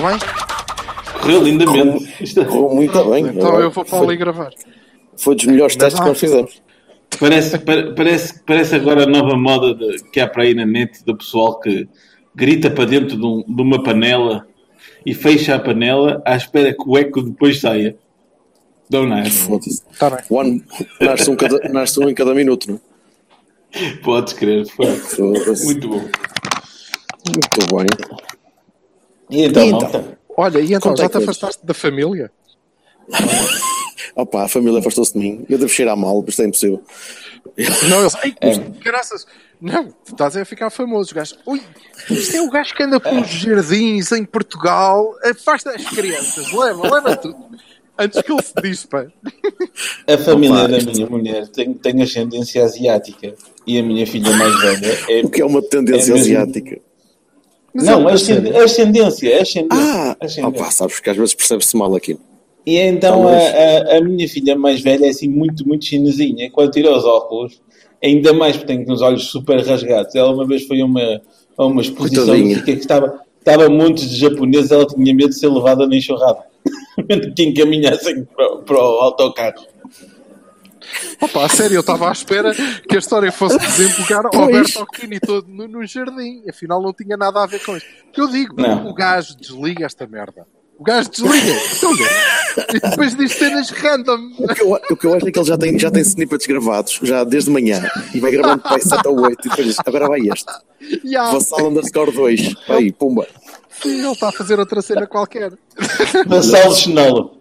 Correu bem? Correu lindamente. Isto Correu muito bem. Então eu vou para ali gravar. Foi dos melhores testes que nós fizemos. Parece, pa- parece, parece agora a nova moda de- que há para aí na net do pessoal que grita para dentro de, um- de uma panela e fecha a panela à espera que o eco depois saia. I? Foda-se. Está bem. One, nasce, um cada, nasce um em cada minuto, não é? Podes crer. Foi muito bom. Muito bem. E então, E então? malta? Olha, e então, já te afastaste da família? Opa, a família afastou-se de mim. Eu devo cheirar mal, mas isto é impossível. Não, eles. Ai, mas, graças. Não, tu estás a ficar famoso, gajo. Ui, isto é o gajo que anda pelos jardins em Portugal, afasta as crianças, leva, leva tudo. Antes que ele se dispa. A família Opa, da isto- minha mulher tem, tem ascendência asiática e a minha filha mais velha é. O que é uma tendência É mesmo. Asiática. Não, ascend- ascendência, ascendência. Ah, ascendência. opa, sabes que às vezes percebe-se mal aquilo. E então Talvez. a, a, a minha filha mais velha é assim muito, muito chinesinha. Quando tira os óculos, ainda mais porque tem os olhos super rasgados. Ela uma vez foi a uma, a uma exposição que estava, estava montes de japoneses, ela tinha medo de ser levada na enxurrada. que encaminhassem para, para o autocarro. Opa, a sério, eu estava à espera que a história fosse desembocar ao. Alberto Aquino todo no, no jardim. Afinal, não tinha nada a ver com isto. Que eu digo, Não. o gajo desliga esta merda. O gajo desliga. Então, e depois diz cenas random. O que, eu, o que eu acho é que ele já tem, já tem snippets gravados, já desde manhã, e vai gravando para 7 ou 8, e depois diz, agora vai este. Há- Vassal underscore 2. Aí, pumba. Sim, ele está a fazer outra cena qualquer. Vassal chinelo.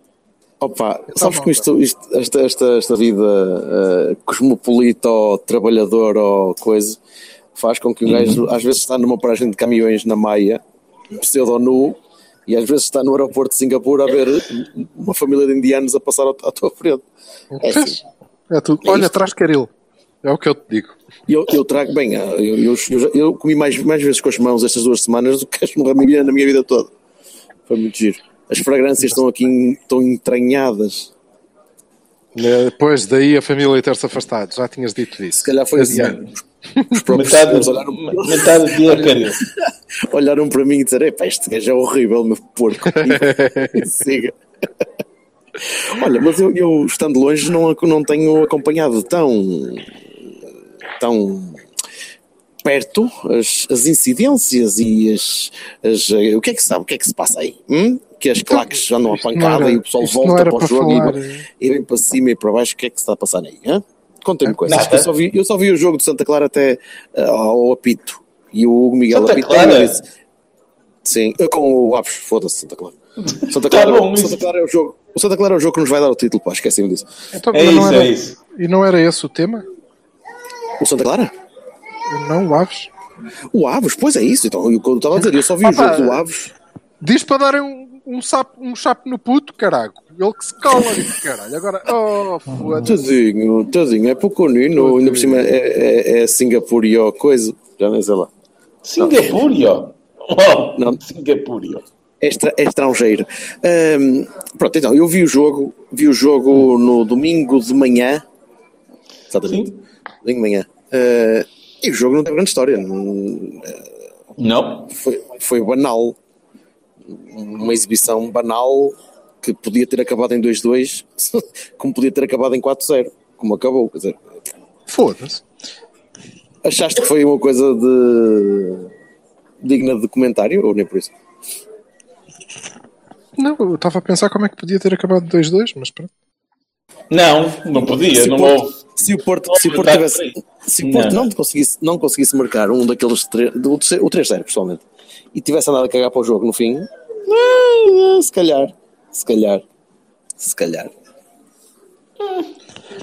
Opa, sabes que isto, isto- esta, esta, esta vida eh, cosmopolita ou trabalhador ou coisa faz com que um gajo às vezes está numa paragem de caminhões na Maia, pseudo-nu, e às vezes está no aeroporto de Singapura a ver uma família de indianos a passar ao- à tua frente. É assim. É tudo. É Olha, traz caril. É o que eu te digo. Eu, eu trago, bem, eu, eu, eu, eu comi mais, mais vezes com as mãos estas duas semanas do que as na minha vida toda. Foi muito giro. As fragrâncias estão aqui estão entranhadas. Eh, Depois daí a família ter-se afastado. Já tinhas dito isso. Se calhar foi assim. Os próprios Metade, olharam, metade do dia olharam para mim e disseram: Epá, este gajo é horrível, meu porco. Siga. Olha, mas eu, eu, estando longe, não, não tenho acompanhado tão. tão. perto as, as incidências e as, as. O que é que se sabe? O que é que se passa aí? Hum? Que as claques andam a pancada era- e o pessoal volta era para o para jogo falar, e, eh. e vem para cima e para baixo. O que é que se está a passar aí? hã? Contem-me coisas. Eu só, vi, eu só vi o jogo de Santa Clara até ah, ao apito. E o Hugo Miguel Santa apito Clara? disse- Sim, com o Aves, foda-se, Santa Clara. Santa Clara, Tá bom, Santa. Clara é o jogo. O Santa Clara é o jogo que nos vai dar o título, pá, esqueci-me disso. Então, É isso, era- é isso. E não era esse o tema? O Santa Clara? Não, o Aves. O Aves, pois é isso. Então, eu, eu estava a dizer, eu só vi o jogo do Aves. Diz para darem um, um, sapo, um chapo no puto, caralho. Ele que se cala, caralho. Agora, oh, foda-se. Tadinho, tadinho, é pequenino, ainda por cima é, é, é Singapura e ó, coisa, já nem sei lá. Singapura, ó. Oh, Não. Singapura. É, é estrangeiro. Ahm, pronto, então, eu vi o jogo, vi o jogo no domingo de manhã. Exatamente. Sim. Domingo de manhã. Ah, e o jogo não teve grande história. não- Não. foi, foi banal. Uma exibição banal que podia ter acabado em 2-2, como podia ter acabado em 4-0, como acabou. Quer dizer, Foda-se. achaste que foi uma coisa de digna de comentário ou nem por isso? Não, eu estava a pensar como é que podia ter acabado 2-2, mas pronto. Não, não podia. Se Não o Porto, houve. se o Porto, não se o Porto tivesse, se o Porto Não. não, conseguisse, não conseguisse marcar um daqueles três, do terceiro- o 3-0 pessoalmente, e tivesse andado a cagar para o jogo no fim, ah, se calhar, se calhar, se calhar.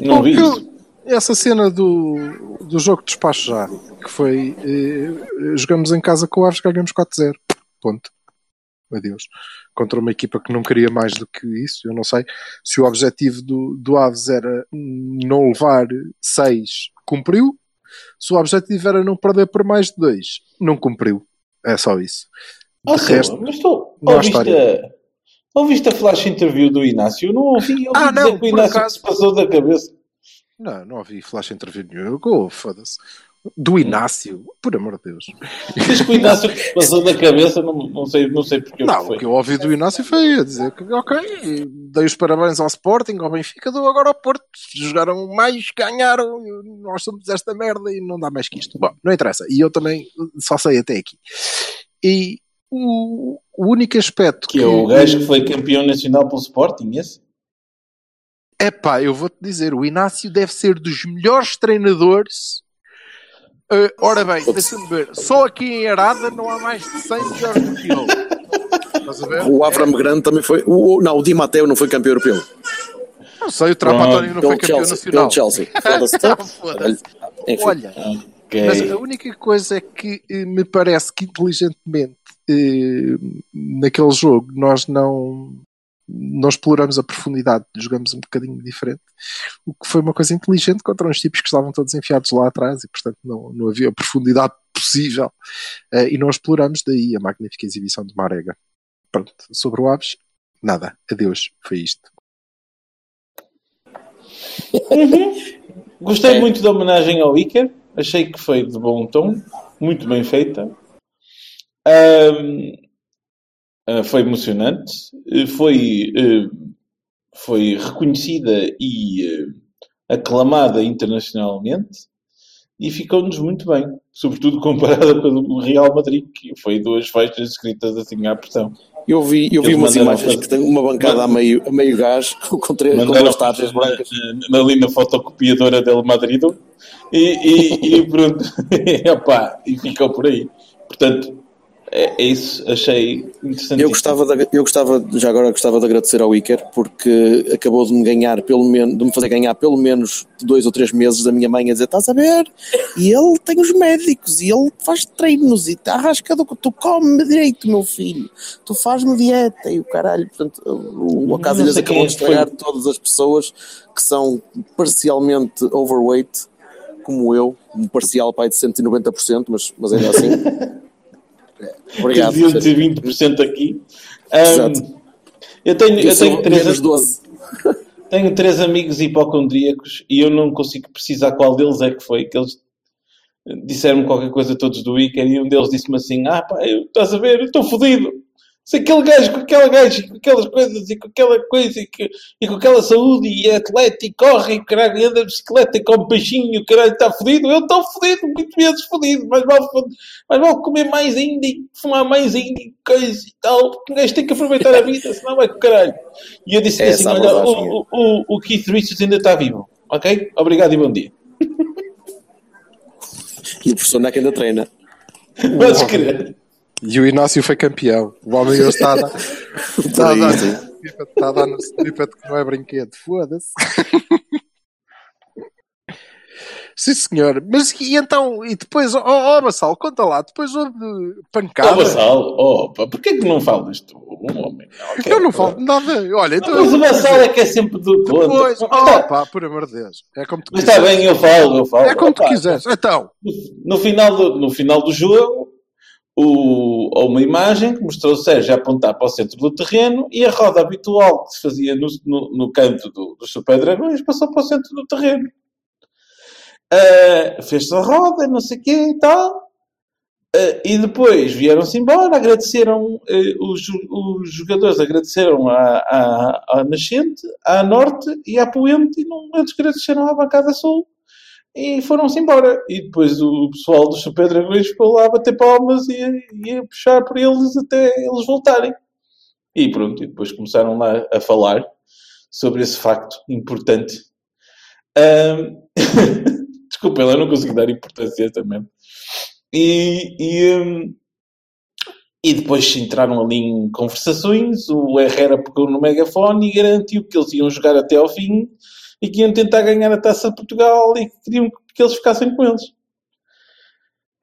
Não vi isso. eu, essa cena do, do jogo de despacho já, que foi eh, jogamos em casa com o Aves, ganhamos 4-0. Ponto. Adeus. Contra uma equipa que não queria mais do que isso. Eu não sei se o objetivo do, do Aves era não levar 6, cumpriu. Se o objetivo era não perder por mais de 2, não cumpriu. É só isso. Ah, sim, resto, mas tu ouviste, a, ouviste a flash interview do Inácio? Não ouvi. Ouvi Ah, dizer não, que o Inácio acaso- passou da cabeça. Não, não ouvi flash interview nenhum. Oh, foda-se. Do Inácio, por amor de Deus. Diz que o Inácio passou da cabeça, não, não sei, não sei porque Não, o que eu ouvi do Inácio foi a dizer que, ok, dei os parabéns ao Sporting, ao Benfica, dou agora ao Porto. Jogaram mais, ganharam, nós somos esta merda e não dá mais que isto. Bom, não interessa. E eu também só sei até aqui. E o, o único aspecto Que é o gajo que foi campeão nacional pelo Sporting, esse? É pá, eu vou-te dizer, o Inácio deve ser dos melhores treinadores. Eh, ora bem, deixa-me ver, só aqui em Arada não há mais de 100 melhores do que ele. Estás a ver? O Avram Grande também foi. O, não, o Di Matteo não foi campeão europeu. Não sei, o Trapatónio não Pelo foi campeão Chelsea, nacional. pelo Chelsea. Foda-se. Foda-se. Enfim. Olha, Ok. mas a única coisa é que eh, me parece que inteligentemente eh, naquele jogo nós não, não exploramos a profundidade, jogamos um bocadinho diferente, o que foi uma coisa inteligente contra uns tipos que estavam todos enfiados lá atrás e portanto não, não havia profundidade possível eh, e não exploramos daí a magnífica exibição de Marega. Pronto, sobre o Aves, nada, adeus, foi isto. Gostei É. muito da homenagem ao Iker. Achei que foi de bom tom. Muito bem feita. Ahm, ah, foi emocionante. Eh, Foi, eh, foi reconhecida e eh, aclamada internacionalmente. E ficou-nos muito bem. Sobretudo comparada com o Real Madrid, que foi duas faixas escritas assim à pressão. Eu vi, eu vi umas imagens fazer- que tem uma bancada a meio, a meio gás com, três, com fazer brancas. na- ali na fotocopiadora del Madrid e, e, e pronto, Epá, e ficou por aí. Portanto, é, é isso, achei interessante. Eu gostava, de, eu gostava, já agora gostava de agradecer ao Iker porque acabou de me ganhar pelo menos, de me fazer ganhar pelo menos dois ou três meses da minha mãe a dizer, estás a ver? E ele tem os médicos e ele faz treinos e está rascado, tu come direito, meu filho, tu faz-me dieta e o caralho, portanto, o, o Não Acásias sei quem acabou é de que foi. estragar todas as pessoas que são parcialmente overweight, como eu, um parcial pai de 190%, mas, mas ainda assim. Obrigado. Deviam ter 20% aqui. Exato. Ahm, eu tenho, eu Eu tenho três, menos 12. tenho três amigos hipocondríacos e eu não consigo precisar qual deles é que foi, que eles disseram-me qualquer coisa todos do Iker e um deles disse-me assim, ah pá, eu, estás a ver, estou fodido. Se aquele gajo com aquela gaja e com aquelas coisas e com aquela coisa e, que- e com aquela saúde e é atleta e corre e caralho, e anda de bicicleta e come peixinho e o caralho está fodido, eu estou fodido, muito vezes fodido, mas vale, mas vale comer mais ainda e fumar mais ainda e coisa e tal, porque um gajo tem que aproveitar a vida, senão vai com o caralho. E eu disse É assim, olha, o, o, o Keith Richards ainda está vivo, ok? Obrigado e bom dia. E o professor Neca ainda treina. Podes crer. E o Inácio foi campeão. O homem hoje está a dar. Está a dar. Está a dar no snippet que não é brinquedo. Foda-se. Sim, senhor. Mas e então, e depois, ó oh, oh, Bassal, conta lá, depois houve Ó, pancada. Vassal, oh, pá, porquê que não falas tu? Um homem. ok, eu não falo de nada. Olha, então. Mas o Vassal é que é sempre do. Depois, oh, tá- pá, por amor de Deus. É como tu Mas está quiseres. bem, eu falo, eu falo. É como tu quiseres. Então, No final do, no final do jogo, o, uma imagem que mostrou o Sérgio a apontar para o centro do terreno e a roda habitual que se fazia no, no, no canto do, dos Super Dragões passou para o centro do terreno. Ah, Fez-se a roda, não sei o quê e tal. Ah, e depois vieram-se embora, agradeceram, eh, os, os jogadores agradeceram à, à, à Nascente, à Norte e à Poente e não eles agradeceram à Bancada Sul e foram-se embora. E depois o pessoal dos Super Dragões ficou lá a bater palmas e a, e a puxar por eles até eles voltarem. E pronto, e depois começaram lá a falar sobre esse facto importante. Ahm, Desculpa, eu não consigo dar importância mesmo. E, e, hum, e depois entraram ali em conversações. O Herrera pegou no megafone e garantiu que eles iam jogar até ao fim e que iam tentar ganhar a taça de Portugal e que queriam que eles ficassem com eles.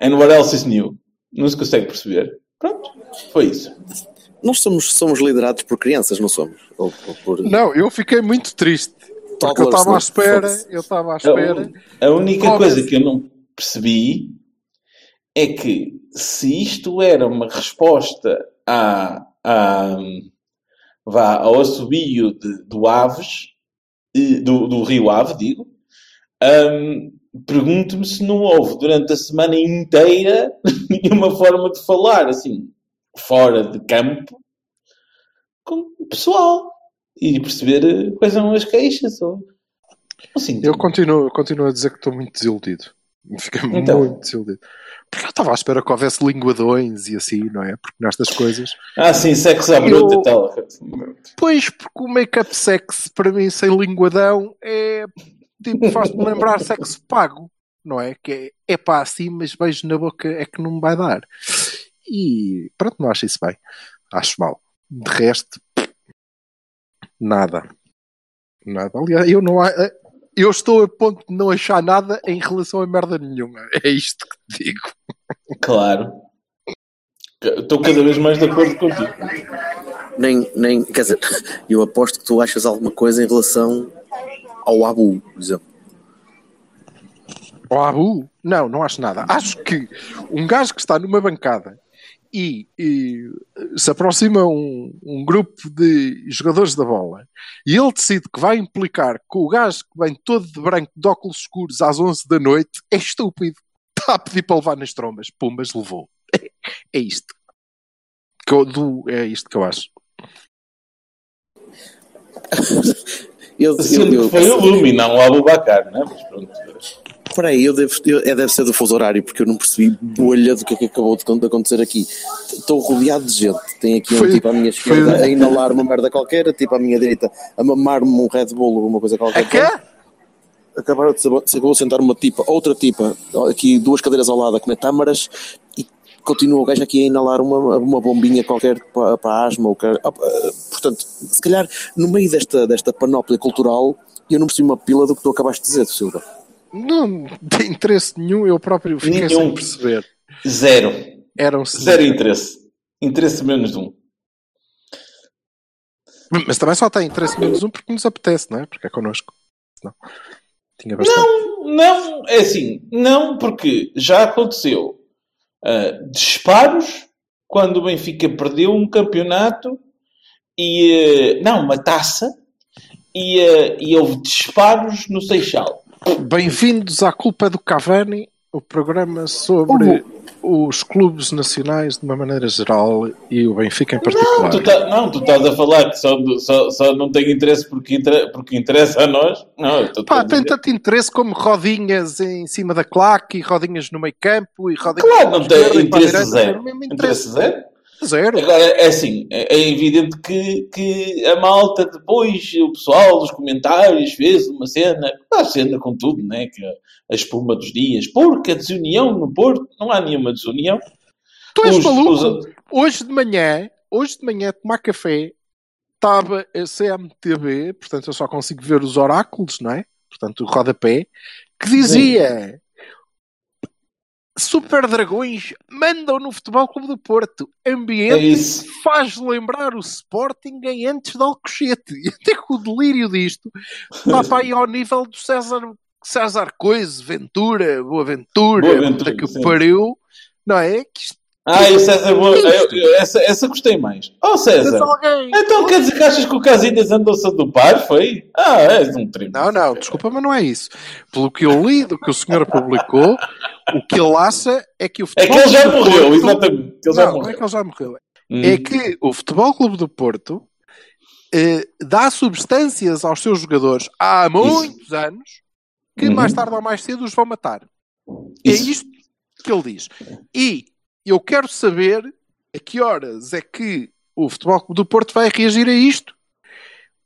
And what else is new? Não se consegue perceber. Pronto, foi isso. Nós somos, somos liderados por crianças, não somos? Ou, ou por... Não, eu fiquei muito triste. Porque eu estava à espera, eu estava à A, espera. un- a única coisa que eu não percebi é que se isto era uma resposta à, à, vá, ao assobio de- do Aves, do, do Rio Ave, digo, hum, pergunto-me se não houve durante a semana inteira nenhuma forma de falar assim, fora de campo, com o pessoal e perceber eh, quais são as queixas. Ou, assim, Eu continuo, eu continuo a dizer que estou muito desiludido. Fiquei Então. muito desiludido. Porque eu estava à espera que houvesse linguadões e assim, não é? Porque nestas coisas. Ah, sim, sexo à bruta e tal. Pois, porque o make-up sex para mim sem linguadão é tipo, faz-me lembrar sexo pago, não é? Que é, é pá assim, mas beijo na boca é que não me vai dar. E pronto, não acho isso bem. Acho mal. De resto, nada. Nada. Aliás, eu não eu estou a ponto de não achar nada em relação a merda nenhuma. É isto que te digo. Claro. Estou cada vez mais de acordo contigo. Nem, nem, quer dizer, eu aposto que tu achas alguma coisa em relação ao Abu, por exemplo. O Abu? Não, não acho nada. Acho que um gajo que está numa bancada e, e se aproxima um, um grupo de jogadores da bola e ele decide que vai implicar com o gajo que vem todo de branco, de óculos escuros às 11 da noite, é estúpido. Está a pedir para levar nas trombas. Pumbas levou. É isto. Que eu, do, é isto que eu acho. Eu, eu, Sendo eu, que foi o Lumi, não o Abubacar, não é? Mas pronto. Espera aí, eu devo, eu, é, deve ser do fuso horário, porque eu não percebi bolha do que é que acabou de con- de acontecer aqui. Estou rodeado de gente. Tem aqui um Foi- tipo à minha esquerda foi- a inalar uma merda qualquer, tipo à minha direita a mamar-me um Red Bull ou alguma coisa qualquer. É que? Acabaram de se acabou de sentar uma tipa, outra tipa, aqui duas cadeiras ao lado a comer tâmaras e continua o gajo aqui a inalar uma, uma bombinha qualquer para, para a asma. Ou quer- ah, portanto, se calhar no meio desta, desta panóplia cultural eu não percebi uma pila do que tu acabaste de dizer, Silva. Não tem interesse nenhum, eu próprio fiquei Nenhum. sem perceber. Zero. Eram Zero interesse. Interesse menos de um. Mas também só tem interesse menos um porque nos apetece, não é? Porque é connosco. Não. Tinha bastante. Não, não, é assim, não, porque já aconteceu ah, disparos quando o Benfica perdeu um campeonato e, ah, não, uma taça e, ah, e houve disparos no Seixal. Bem-vindos à Culpa do Cavani, o programa sobre os clubes nacionais de uma maneira geral e o Benfica em particular. Não, tu, tá- não, tu estás a falar que só, só, só não tem interesse porque, inter- porque interessa a nós. Não, Pá, tem tanto interesse como rodinhas em cima da claque e rodinhas no meio campo e rodinhas Claro, não tem interesse zero. interesse. zero. Zero. Agora, é assim, é é evidente que, que a malta depois, o pessoal dos comentários fez uma cena, uma cena com tudo, né? Que a espuma dos dias, porque a desunião no Porto, não há nenhuma desunião. Tu és Os- maluco? os- Hoje de manhã, hoje de manhã, a tomar café, estava a CMTV, portanto eu só consigo ver os oráculos, não é? Portanto, o rodapé, que dizia Super Dragões mandam no Futebol Clube do Porto. É Ambiente isso. faz lembrar o Sporting em antes de Alcochete. E até que o delírio disto está para aí ao nível do César, César Coise, Ventura, Boaventura, Boaventura, puta que sim. pariu, não é? Que isto Ah, e o César, Boa- essa, essa gostei mais. Oh, César, então quer dizer que achas que o Casilhas andou-se a dopar? Foi? Ah, és um trimo. Não, não, desculpa, mas não é isso. Pelo que eu li, do que o senhor publicou, o que ele acha é que o É futebol que ele já Clube do morreu, Porto- exatamente. ele já não, não é morreu. que ele já morreu. Hum. É que o Futebol Clube do Porto eh, dá substâncias aos seus jogadores há muitos anos que Uhum. mais tarde ou mais cedo os vão matar. É Isso. isto que ele diz. E eu quero saber a que horas é que o Futebol Clube do Porto vai reagir a isto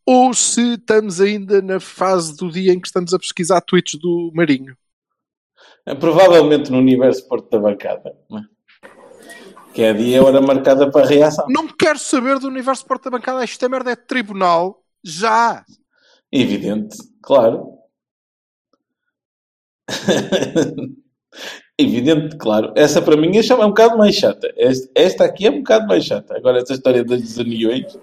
ou se estamos ainda na fase do dia em que estamos a pesquisar tweets do Marinho. É Provavelmente no universo Porto da Bancada. é? Que é a dia e hora marcada para a reação. Não quero saber do universo Porto da Bancada. Esta merda é tribunal já. Evidente, claro. Evidente, claro. Essa para mim é um bocado mais chata. Esta, aqui é um bocado mais chata. Agora, essa história dos aniões.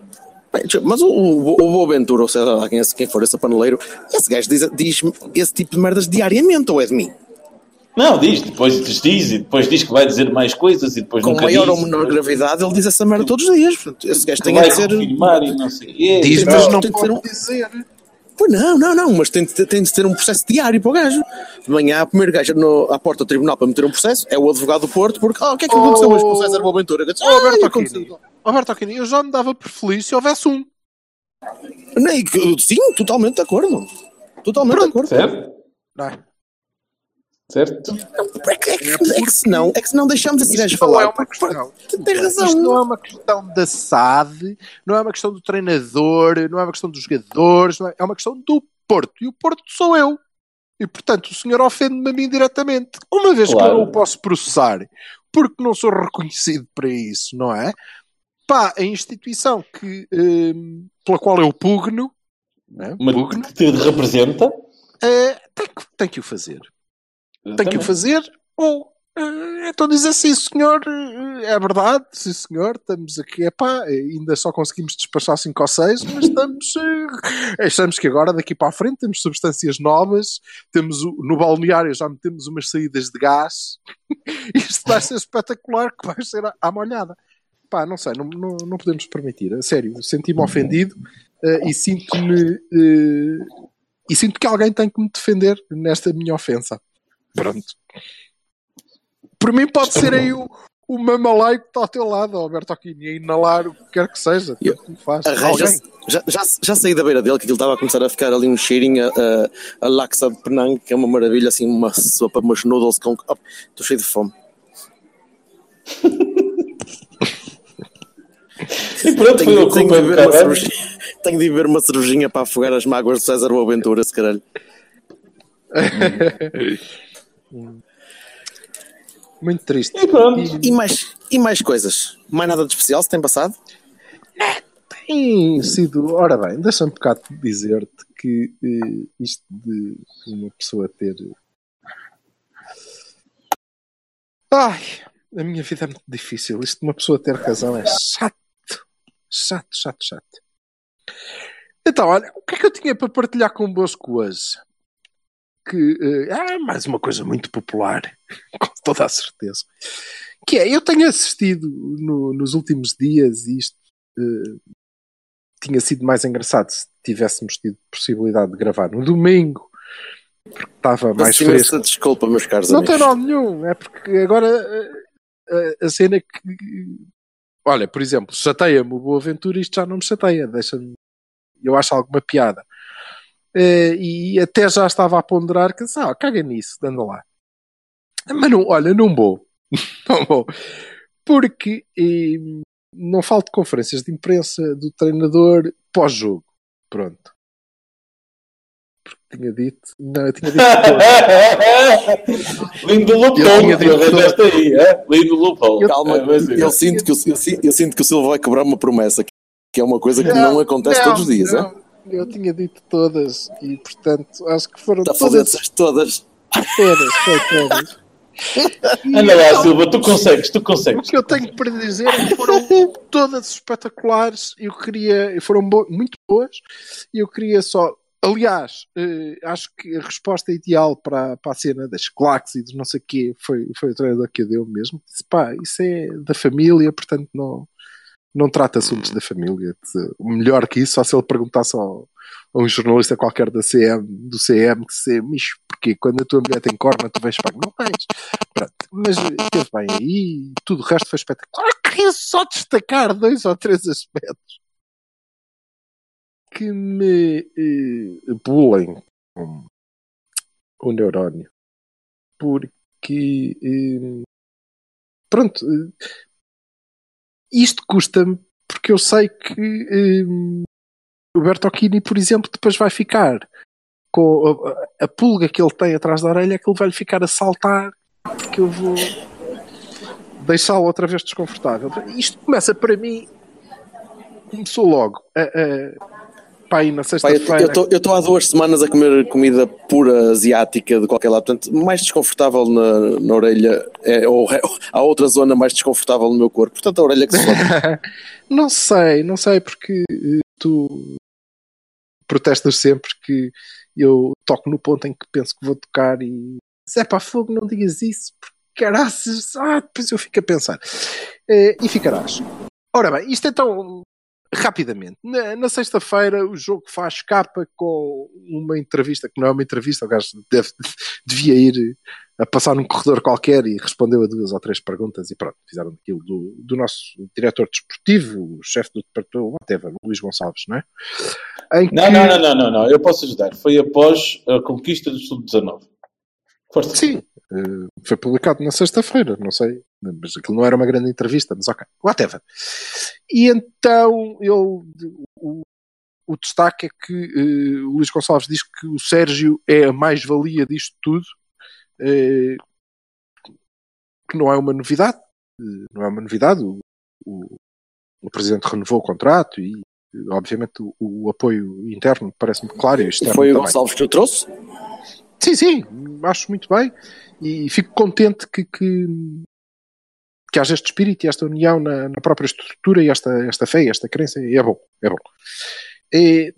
Bem, mas o, o, o Boaventura, ou seja, lá quem, quem for esse paneleiro, esse gajo diz, diz esse tipo de merdas diariamente, ou é de mim? Não, diz, depois diz, e depois diz que vai dizer mais coisas e depois Com nunca maior diz, ou menor depois gravidade, ele diz essa merda todos os dias. Portanto, esse gajo tem que ser. confirmar e não sei. É, Diz, mas não um- pode dizer. Pois não, não, não, mas tem de, ter- tem de ter um processo diário para o gajo. De manhã, o primeiro gajo no- à porta do tribunal para meter um processo é o advogado do Porto, porque, ah, o que é que aconteceu hoje com o César Boaventura? Disse, "Ah, Alberto aconteceu." Aquino, Alberto Aquino, eu já me dava por feliz se houvesse um. Sim, totalmente de acordo. Totalmente de acordo. Certo? Não é? Certo? É que, é que, é que senão, é que senão deixamos esse gajo Isto não falar. é uma questão. Tem razão. Isto não é uma questão da SAD, não é uma questão do treinador, não é uma questão dos jogadores, não é, é uma questão do Porto. E o Porto sou eu. E, portanto, o senhor ofende-me a mim diretamente. Uma vez que Claro. eu não o posso processar, porque não sou reconhecido para isso, não é? Pá, a instituição que, hum, pela qual eu pugno, não é? Uma pugno que te representa. eh, tem, que, tem que o fazer. Tem que o fazer, ou eh, então dizer sim, senhor, eh, é verdade, sim, senhor, estamos aqui, epá, ainda só conseguimos despachar 5 ou 6, mas estamos, eh, achamos que agora, daqui para a frente, temos substâncias novas, temos o- no balneário já metemos umas saídas de gás, isto vai ser espetacular, que vai ser à, à molhada. Pá, não sei, não, não, não podemos permitir, a sério, senti-me ofendido eh, e sinto-me. eh, e sinto que alguém tem que me defender nesta minha ofensa. Pronto. Por mim pode ser aí o, o mamalaio que está ao teu lado, Alberto Aquino, e inalar o que quer que seja. Eu- me faz. Arranja já, já, já saí da beira dele, que aquilo estava a começar a ficar ali um cheirinho a, a, a laxa de Penang, que é uma maravilha, assim, uma sopa, umas noodles com. Oh, Estou cheio de fome. E pronto, foi Tenho, a tenho, de beber uma cervejinha, tenho de beber uma cervejinha para afogar as mágoas de César Boaventura, se caralho. Muito triste. E pronto. E mais, e mais coisas? Mais nada de especial se tem passado? Tem sido. Ora bem, deixa-me um bocado dizer-te que eh, isto de uma pessoa ter. Ai, a minha vida é muito difícil. Isto de uma pessoa ter razão é chato. Chato, chato, chato. Então, olha, o que é que eu tinha para partilhar convosco hoje? Que eh, é mais uma coisa muito popular, com toda a certeza. Que é, eu tenho assistido no- nos últimos dias e isto eh, tinha sido mais engraçado se tivéssemos tido possibilidade de gravar no domingo, porque estava mais fresco. Desculpa, meus caros Não amigos. tem mal nenhum, é porque agora eh, a cena é que. Olha, por exemplo, chateia-me o Boaventura, isto já não me chateia, deixa-me. Eu acho alguma piada. Eh, e até já estava a ponderar que, ah, caga nisso, dando lá. Mas não, olha, não vou. não vou. Porque eh, não falo de conferências de imprensa do treinador pós-jogo. Pronto. Porque tinha dito. Não, eu tinha dito. Lindo Eu lupão, tu arranjaste aí, é? Lindo lupão. Calma, É, mas, eu, sinto que, o- eu, eu sinto que o Silva vai quebrar uma promessa, que é uma coisa que não, acontece não, todos os dias. não. é? Eu tinha dito todas e, portanto, acho que foram Está todas, todas. todas, foi todas. Anda lá, Silva, tu consegues, tu O consegues. que eu tenho para dizer é que foram todas espetaculares. Eu queria, foram bo- muito boas. E eu queria só. Aliás, eh, acho que a resposta ideal para, para a cena das claques e de não sei o quê foi, foi o treinador que a deu mesmo. Disse, pá, isso é da família, portanto não, não trata assuntos da família. O melhor que isso, só se ele perguntasse ao, a um jornalista qualquer da CM, do CM que se mas porquê? Quando a tua mulher tem corna, tu vens para não tens. Pronto, mas esteve bem aí, tudo o resto foi espetacular. Queria só destacar dois ou três aspectos que me eh, bulem com o neurónio. Porque, eh, pronto, eh, isto custa-me porque eu sei que eh, o Bertocchini, por exemplo, depois vai ficar com a, a pulga que ele tem atrás da orelha, que ele vai ficar a saltar, que eu vou deixá-lo outra vez desconfortável. Isto começa para mim, começou logo a- Pá, aí na Pá, eu sexta-feira. estou há duas semanas a comer comida pura asiática de qualquer lado, portanto, mais desconfortável na, na orelha, é, ou há outra zona mais desconfortável no meu corpo, portanto, a orelha que se foda. não sei, não sei, porque eh, tu protestas sempre que eu toco no ponto em que penso que vou tocar e é para fogo, não digas isso, porque caraças, ah, depois eu fico a pensar. Eh, e ficarás. Ora bem, isto então, rapidamente. Na, na sexta-feira, o jogo faz capa com uma entrevista, que não é uma entrevista, o gajo deve, devia ir a passar num corredor qualquer e respondeu a duas ou três perguntas e pronto, fizeram aquilo do, do nosso diretor desportivo, o chefe do departamento, whatever, Luís Gonçalves, não é? Que- não, não, não, não, não, eu posso ajudar. Foi após a conquista do Sub-19. Força. Sim, eh, foi publicado na sexta-feira, não sei, mas aquilo não era uma grande entrevista, mas ok, whatever. E então eu, o, o destaque é que eh, o Luís Gonçalves diz que o Sérgio é a mais-valia disto tudo, eh, que não é uma novidade, eh, não é uma novidade. O, o, o Presidente renovou o contrato e, obviamente, o, o apoio interno parece-me claro e externo Foi o também. Gonçalves que o trouxe? Sim, sim, acho muito bem e fico contente que, que, que haja este espírito e esta união na, na própria estrutura e esta, esta fé e esta crença. E é bom, é bom. É,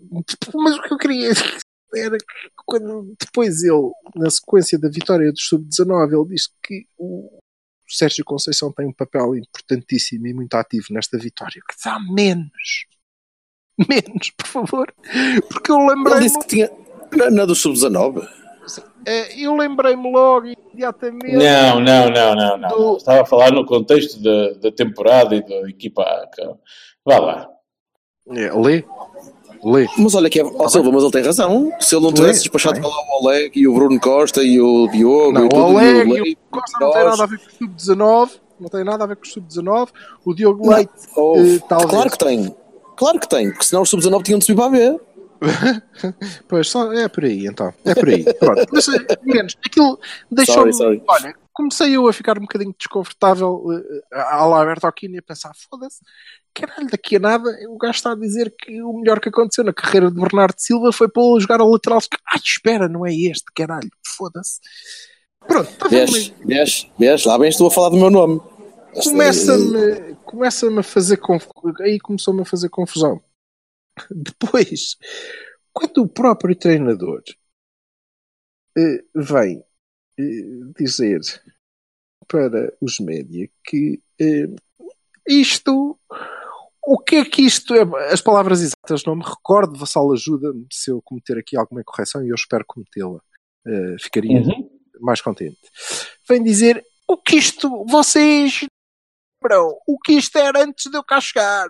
mas o que eu queria era que quando depois ele, na sequência da vitória do Sub-19, ele disse que o Sérgio Conceição tem um papel importantíssimo e muito ativo nesta vitória. Que dá menos. Menos, por favor. Porque eu Ele lembrei-me. disse que tinha. Na, na do Sub-19? Eh, eu lembrei-me logo imediatamente. Não, não, não, não, não. Do- Estava a falar no contexto da, da temporada e da equipa A. cara. Vá lá. É, lê. Lê. Mas olha que é. Ó Silva, mas ele tem razão. Se ele não tivesse Lê, despachado bem. para lá o Oleg e o Bruno Costa e o Diogo Não, e o tudo, Oleg e Leite, o Costa não tem nada a ver com o Sub-19. Não tem nada a ver com o Sub-19. O Diogo Não. Leite, Oh, eh, talvez. Claro que tem. Claro que tem, porque senão o Sub-19 tinham de subir para a B. Pois, só, é por aí, então. É por aí. Pronto. Mas, eh, menos. Aquilo deixou-me. Olha, comecei eu a ficar um bocadinho desconfortável eh, à la Bertolini a pensar: foda-se, caralho, daqui a nada o gajo está a dizer que o melhor que aconteceu na carreira de Bernardo Silva foi pô-lo a jogar ao lateral. Ai, espera, não é este, caralho, foda-se. Pronto, está Vês, vês, vês, lá bem estou a falar do meu nome. começa-me começa-me a fazer conf... aí começou-me a fazer confusão depois quando o próprio treinador eh, vem eh, dizer para os média que eh, isto o que é que isto é? As palavras exatas não me recordo, Vassal ajuda-me se eu cometer aqui alguma correção e eu espero cometê-la. Ficaria Uhum. mais contente. Vem dizer o que isto, vocês lembram, o que isto era antes de eu cá chegar.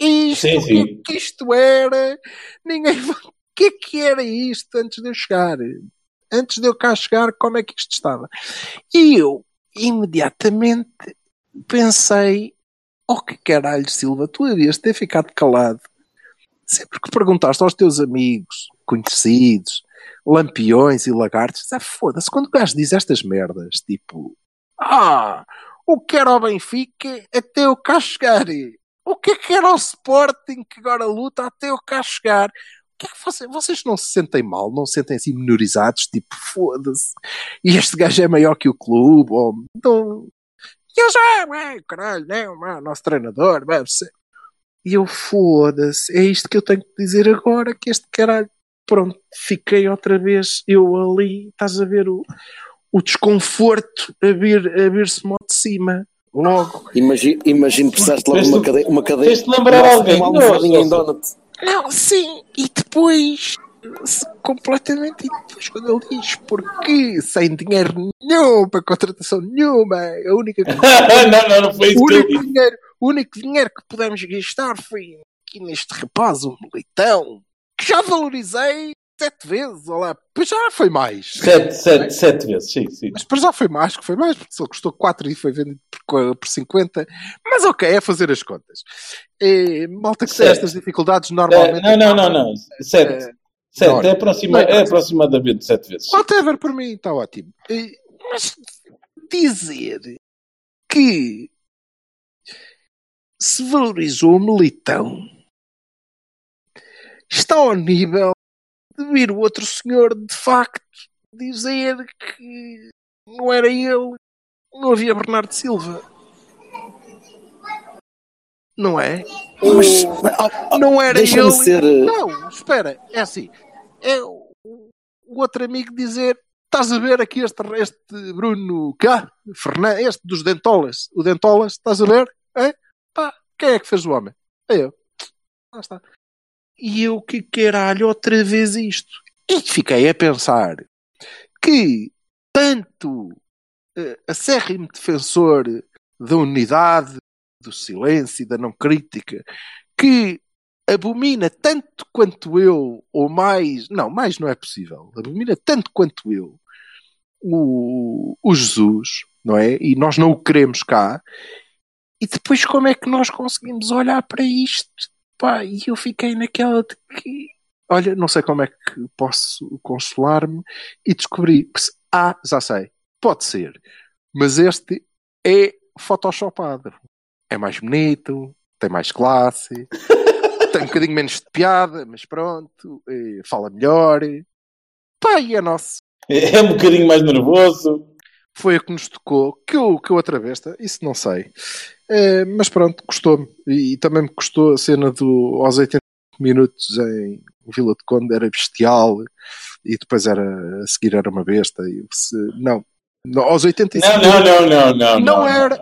Isto, Sim, o que, sim. é que isto era, ninguém. O que é que era isto antes de eu chegar? Antes de eu cá chegar, como é que isto estava? E eu, imediatamente, pensei: oh que caralho, Silva, tu havias de ter ficado calado. Sempre que perguntaste aos teus amigos, conhecidos, lampiões e lagartos, ah, foda-se, quando o gajo diz estas merdas, tipo, ah, o que era o Benfica até eu cá chegar? O que é que era o Sporting que agora luta até eu cá chegar? O que é que vocês, vocês não se sentem mal? Não se sentem assim minorizados? Tipo, foda-se. E este gajo é maior que o clube? Ou, então, e eu já, ué, caralho, não, ué, nosso treinador, ué, E eu, foda-se, é isto que eu tenho que dizer agora, que este caralho, pronto, fiquei outra vez, eu ali, estás a ver o, o desconforto a vir- a vir-se mal de cima, logo. Imagino, imagino precisaste logo de uma cadeia. Uma cadeia fez-te lembrar uma, alguém. Uma Não, almofadinha em donut. Não, sim, e depois completamente, e depois quando ele diz porque sem dinheiro nenhum para contratação nenhuma, a única coisa não, não, não foi o isso que eu único, disse. dinheiro, o único dinheiro que pudemos gastar foi aqui neste rapaz, o Militão, que já valorizei sete vezes, olha lá, pois já foi mais. Sete, sete, sete vezes, sim, sim. Mas para já foi mais, que foi mais, porque só custou 4 e foi vendido por, por 50. Mas ok, é fazer as contas. É, malta que tem estas dificuldades normalmente. não, não, não, não. Sete. É, Sete. É, aproxima, é aproximadamente sete vezes. Whatever, por mim está ótimo. Eh, Mas dizer que se valorizou o militão, está ao nível de vir o outro senhor de facto dizer que não era ele, não havia Bernardo Silva. Não é? Mas, Ou não era ele. ser. eh, Não, espera, é assim. É o outro amigo dizer: estás a ver aqui este, este Bruno cá, Fernandes, este dos Dentolas, o Dentolas, estás a ver? É? Pá, quem é que fez o homem? É eu. Lá está. E eu que caralho outra vez isto. E fiquei a pensar que tanto eh, acérrimo defensor da unidade, do silêncio e da não crítica, que abomina tanto quanto eu, ou mais, não, mais não é possível, abomina tanto quanto eu o, o Jesus, não é? E nós não o queremos cá. E depois como é que nós conseguimos olhar para isto? Pá, e eu fiquei naquela de que, olha, não sei como é que posso consolar-me e descobri, ah, já sei, pode ser, mas este é photoshopado. É mais bonito, tem mais classe, tem um bocadinho menos de piada, mas pronto, eh, fala melhor. Pá, e é nosso. É um bocadinho mais nervoso. Foi a que nos tocou, que eu, que eu outra besta, isso não sei. Eh, mas pronto, gostou-me. E, e também me gostou a cena do aos 80 minutos em Vila de Conde era bestial e depois era a seguir era uma besta. E se, não, não, aos 85 Não, não, não, não, não. Não era.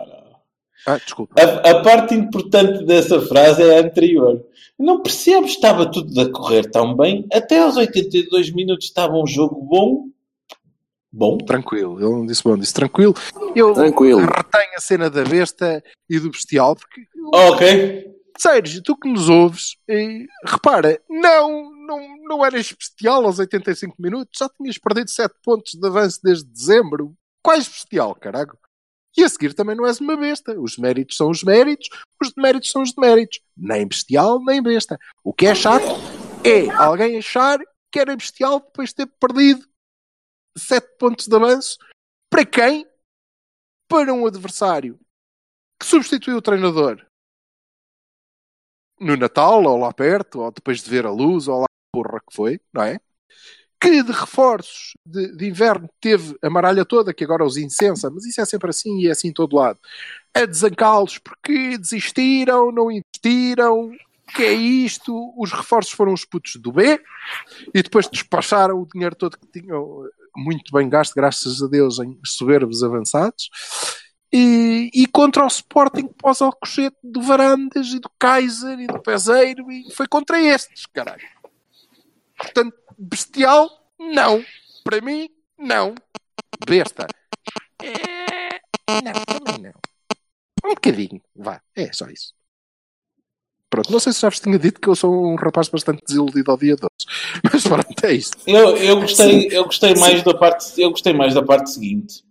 Ah, desculpa. A, a parte importante dessa frase é a anterior. Não percebes, estava tudo a correr tão bem. Até aos 82 minutos estava um jogo bom. Bom. Tranquilo, ele não disse bom, disse tranquilo. Eu Tranquilo. retenho a cena da besta e do bestial, porque Ok. Sérgio, tu que nos ouves, repara, não, não, não eras bestial aos 85 minutos, já tinhas perdido 7 pontos de avanço desde dezembro. Quais bestial, carago? E a seguir também não és uma besta. Os méritos são os méritos, os deméritos são os deméritos. Nem bestial, nem besta. O que é chato é alguém achar que era bestial depois de ter perdido 7 pontos de avanço. Para quem? Para um adversário que substituiu o treinador no Natal, ou lá perto, ou depois de ver a luz, ou lá porra que foi, não é? Que de reforços de, de inverno teve a maralha toda, que agora os incensa, mas isso é sempre assim e é assim em todo lado, a desancá-los porque desistiram, não investiram, que é isto? Os reforços foram os putos do B e depois despacharam o dinheiro todo que tinham muito bem gasto, graças a Deus, em soberbos avançados. E, e contra o Sporting pós Alcochete do Varandas e do Kaiser e do Peseiro e foi contra estes, caralho. Portanto, bestial, não. Para mim, não. Besta. É... Não, também não. Um bocadinho, vá. É só isso. Pronto, não sei se já vos tinha dito que eu sou um rapaz bastante desiludido ao dia de hoje. Mas pronto, é isto. Eu, eu gostei, eu gostei mais da parte, eu gostei mais da parte seguinte.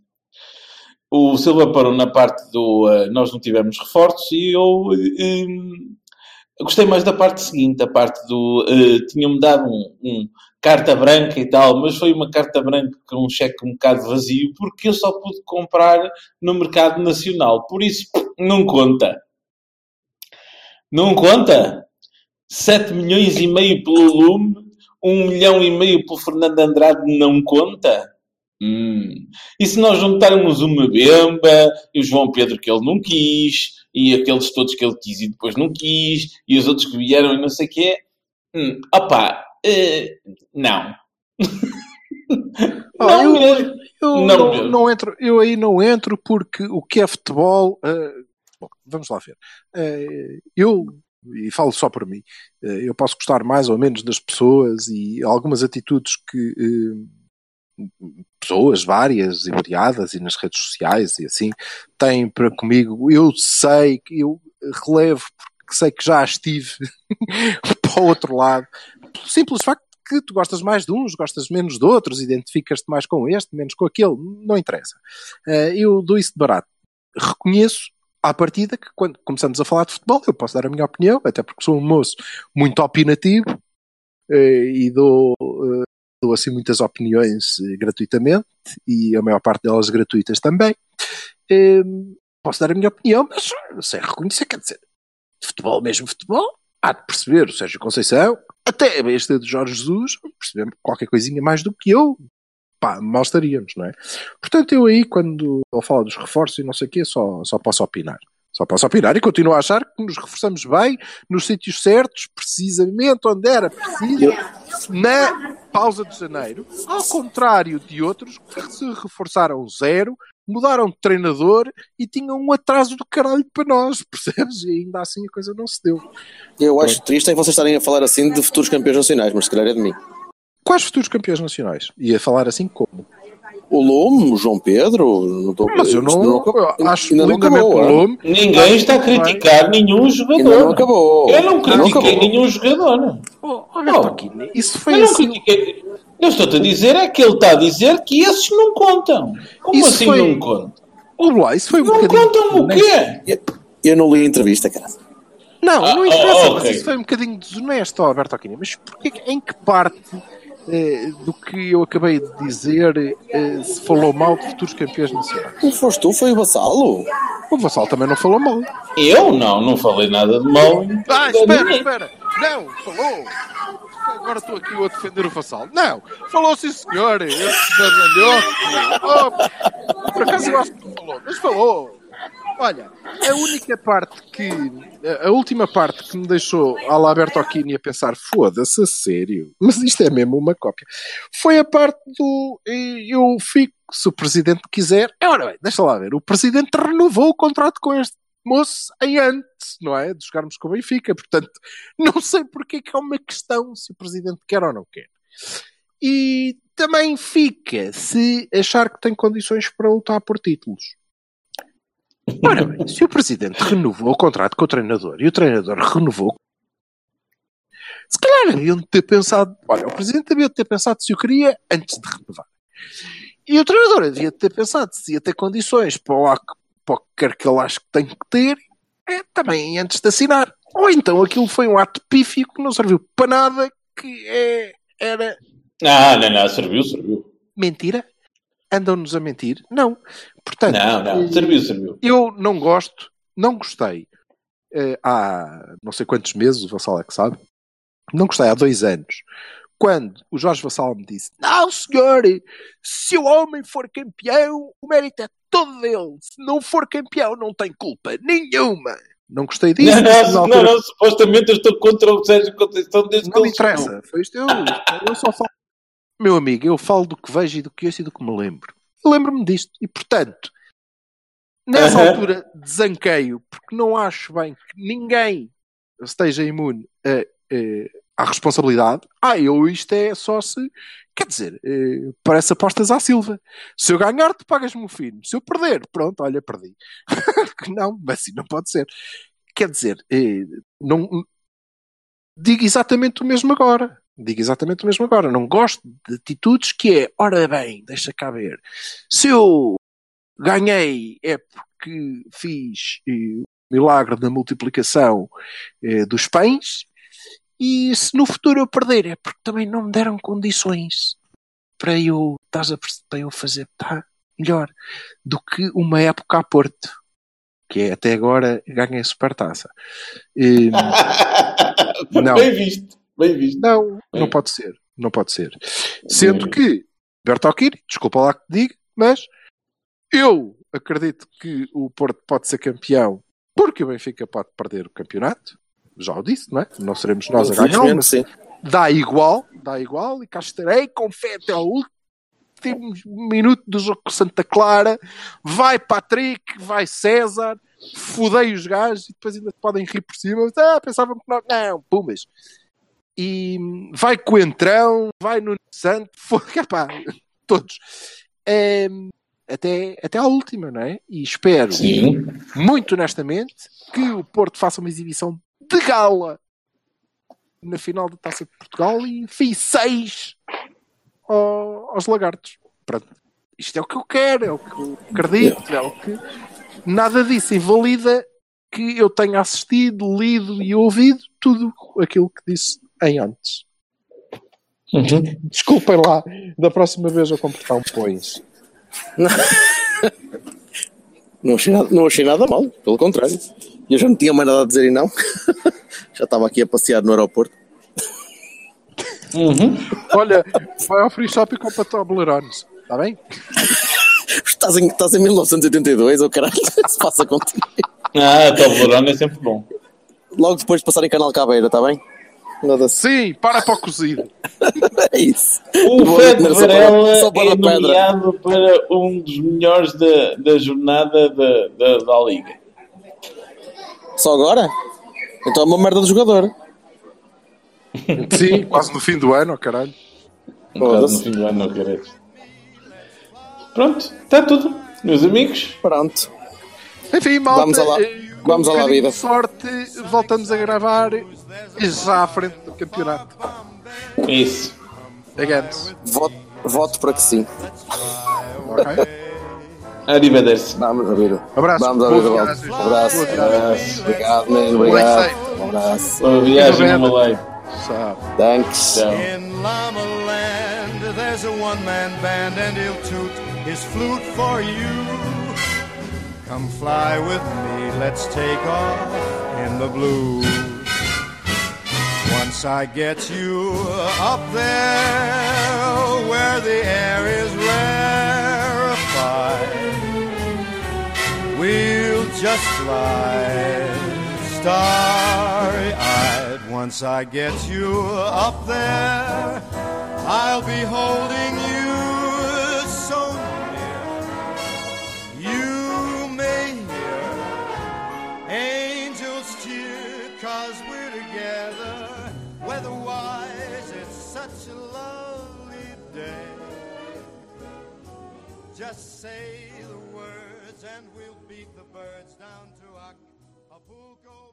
O Silva parou na parte do uh, nós não tivemos reforços e eu, um, eu gostei mais da parte seguinte, a parte do uh, tinham-me dado um, um, carta branca e tal, mas foi uma carta branca com um cheque um bocado vazio porque eu só pude comprar no mercado nacional, por isso não conta. Não conta? 7 milhões e meio pelo Lume, 1 milhão e meio pelo Fernando Andrade não conta? Hum. E se nós juntarmos o Mbemba e o João Pedro que ele não quis, e aqueles todos que ele quis e depois não quis, e os outros que vieram e não sei o quê, hum, opá, uh, não. Oh, não eu, eu Não não, não entro, eu aí não entro porque o que é futebol. eh, bom, vamos lá ver. Eh, eu, e falo só por mim, eh, eu posso gostar mais ou menos das pessoas e algumas atitudes que eh, pessoas várias e variadas e nas redes sociais e assim têm para comigo. Eu sei que eu relevo porque sei que já estive para o outro lado. Simples facto que tu gostas mais de uns, gostas menos de outros, identificas-te mais com este, menos com aquele, não interessa. Eu dou isso de barato. Reconheço à partida que quando começamos a falar de futebol, eu posso dar a minha opinião, até porque sou um moço muito opinativo eh, e dou, eh, dou assim muitas opiniões eh, gratuitamente e a maior parte delas gratuitas também. Eh, posso dar a minha opinião, mas sem reconhecer, quer dizer, futebol mesmo futebol, há de perceber o Sérgio Conceição, até este de Jorge Jesus, percebemos qualquer coisinha mais do que eu, pá, mal estaríamos, não é? Portanto, eu aí, quando ele fala dos reforços e não sei o quê, só, só posso opinar. Só posso opinar e continuo a achar que nos reforçamos bem, nos sítios certos, precisamente onde era preciso, na pausa de janeiro, ao contrário de outros que se reforçaram zero, mudaram de treinador e tinham um atraso do caralho para nós, percebes? E ainda assim a coisa não se deu. Eu acho triste é vocês estarem a falar assim de futuros campeões nacionais, mas se calhar é de mim. Quais futuros campeões nacionais? E a falar assim como? O Lume, o João Pedro, não estou Mas eu não, eu acho ainda não acabou, o é? Lume. Ninguém está a criticar nenhum jogador. Não acabou. Eu não não critiquei acabou. nenhum jogador. Oh, Alberto Aquino, isso Eu foi não assim. critiquei. Eu estou-te a dizer é que ele está a dizer que esses não contam. Como Isso assim foi- não contam? O lá, isso foi um Não bocadinho. contam o quê? Eu, eu não li a entrevista, cara. Não, Ah, não interessa, oh, mas ok. isso foi um bocadinho desonesto, Alberto Aquino. Mas porquê, em que parte do que eu acabei de dizer eh, se falou mal de futuros campeões nacionais? Não foste tu, foi o Vassalo. O Vassal também não falou mal. Eu não, não falei nada de mal. Ah, espera, ninguém. espera. Não, falou. Agora estou aqui eu a defender o Vassal. Não, falou sim senhor. Esse badalhoco. Oh, por acaso eu acho que não falou, mas falou. Olha, a única parte que. A última parte que me deixou Alberto Aquini a pensar, foda-se, a sério, mas isto é mesmo uma cópia, foi a parte do. Eu fico, se o presidente quiser. Ora bem, deixa lá ver. O presidente renovou o contrato com este moço em antes, não é? De jogarmos com o Benfica. Portanto, não sei porque é que é uma questão se o presidente quer ou não quer. E também fica se achar que tem condições para lutar por títulos. Ora bem, se o presidente renovou o contrato com o treinador e o treinador renovou, se calhar haviam de ter pensado. Olha, o presidente havia de ter pensado se o queria antes de renovar. E o treinador havia de ter pensado se ia ter condições para o, para o que quer que ele ache que tem que ter, é, também antes de assinar. Ou então aquilo foi um ato pífio que não serviu para nada, que é, era Ah, não, não, serviu, serviu. mentira. Andam-nos a mentir? Não. Portanto, Não, não, serviu, serviu. eu não gosto, não gostei eh, há não sei quantos meses, o Vassal é que sabe, não gostei há dois anos, quando o Jorge Vassal me disse: Não, senhor, se o homem for campeão, o mérito é todo dele. Se não for campeão, não tem culpa nenhuma. Não gostei disso. Não, não, altura- não, não, supostamente eu estou contra o Sérgio Conceição desde que não me ele chegou. interessa. Foi isto, eu, eu só falo. Meu amigo, eu falo do que vejo e do que ouço e do que me lembro. Lembro-me disto. E, portanto, nessa Aham. altura desanqueio, porque não acho bem que ninguém esteja imune a, a- à responsabilidade. Ah, eu isto é só se. Quer dizer, eh, parece apostas à Silva. Se eu ganhar, tu pagas-me o fino. Se eu perder, pronto, olha, perdi. não, mas assim não pode ser. Quer dizer, eh, não, digo exatamente o mesmo agora. Digo exatamente o mesmo agora. Não gosto de atitudes que é, ora bem, deixa cá ver. Se eu ganhei é porque fiz eh, o milagre da multiplicação eh, dos pães e se no futuro eu perder é porque também não me deram condições para eu, estás a para eu fazer tá, melhor do que uma época a Porto. Que é até agora ganhei a supertaça. Eh, Não. Bem visto, bem visto. Não, não Bem. pode ser. Não pode ser. Sendo que, Bertolini, desculpa lá que te diga, mas eu acredito que o Porto pode ser campeão porque o Benfica pode perder o campeonato. Já o disse, não é? Não seremos nós a ganhar, mas sim. dá igual, dá igual, e cá estarei com fé até ao último minuto do jogo com Santa Clara. Vai Patrick, vai César, fudei os gajos e depois ainda podem rir por cima. Ah, pensavam que não, não, pumas. E vai Coentrão, vai no Santo, foi, epá, todos. Ehm, até, até à última, não é? E espero, Sim. muito honestamente, que o Porto faça uma exibição de gala na final da Taça de Portugal e enfie seis ao- aos lagartos. Pronto. Isto é o que eu quero, é o que eu acredito, é o que. Nada disso invalida que eu tenha assistido, lido e ouvido tudo aquilo que disse em antes. Desculpem lá, da próxima vez eu comportar um pões. Não achei, nada, não achei nada mal, pelo contrário. Eu já não tinha mais nada a dizer e não. já estava aqui a passear no aeroporto. Olha, vai ao free shop e compra Toblerones. Está bem? Estás em, estás em 1982, ou caralho, se passa contigo. Ah, Toblerone é sempre bom. Logo depois de passar em Canal Cabeira, está bem? Nada. Sim, para para o cozido. É isso. O para- Varela é nomeado para um dos melhores da, da jornada da, da, da Liga. Só agora? Então é uma merda do jogador. Sim, quase no fim do ano, caralho. Bocado no fim do ano, não queres. Pronto, está tudo, meus amigos. Pronto. Enfim, malta, Vamos eh, com vamos um à vida. de sorte, voltamos a gravar já à frente do campeonato. Isso. Against. Voto, voto para que sim. Ok? Arrivederci. Vamos a ver. Abraço. Vamos a ver. Boas Abraço. Abraço. Obrigado, menino. Boa Obrigado. Um abraço. Boa viagem live. Tchau. Thanks. Tchau. In Llama Land, there's a one-man band and he'll toot his flute for you. Come fly with me, let's take off in the blue. Once I get you up there where the air is rarefied, we'll just fly starry-eyed. Once I get you up there, I'll be holding you Just say the words and we'll beat the birds down to Acapulco.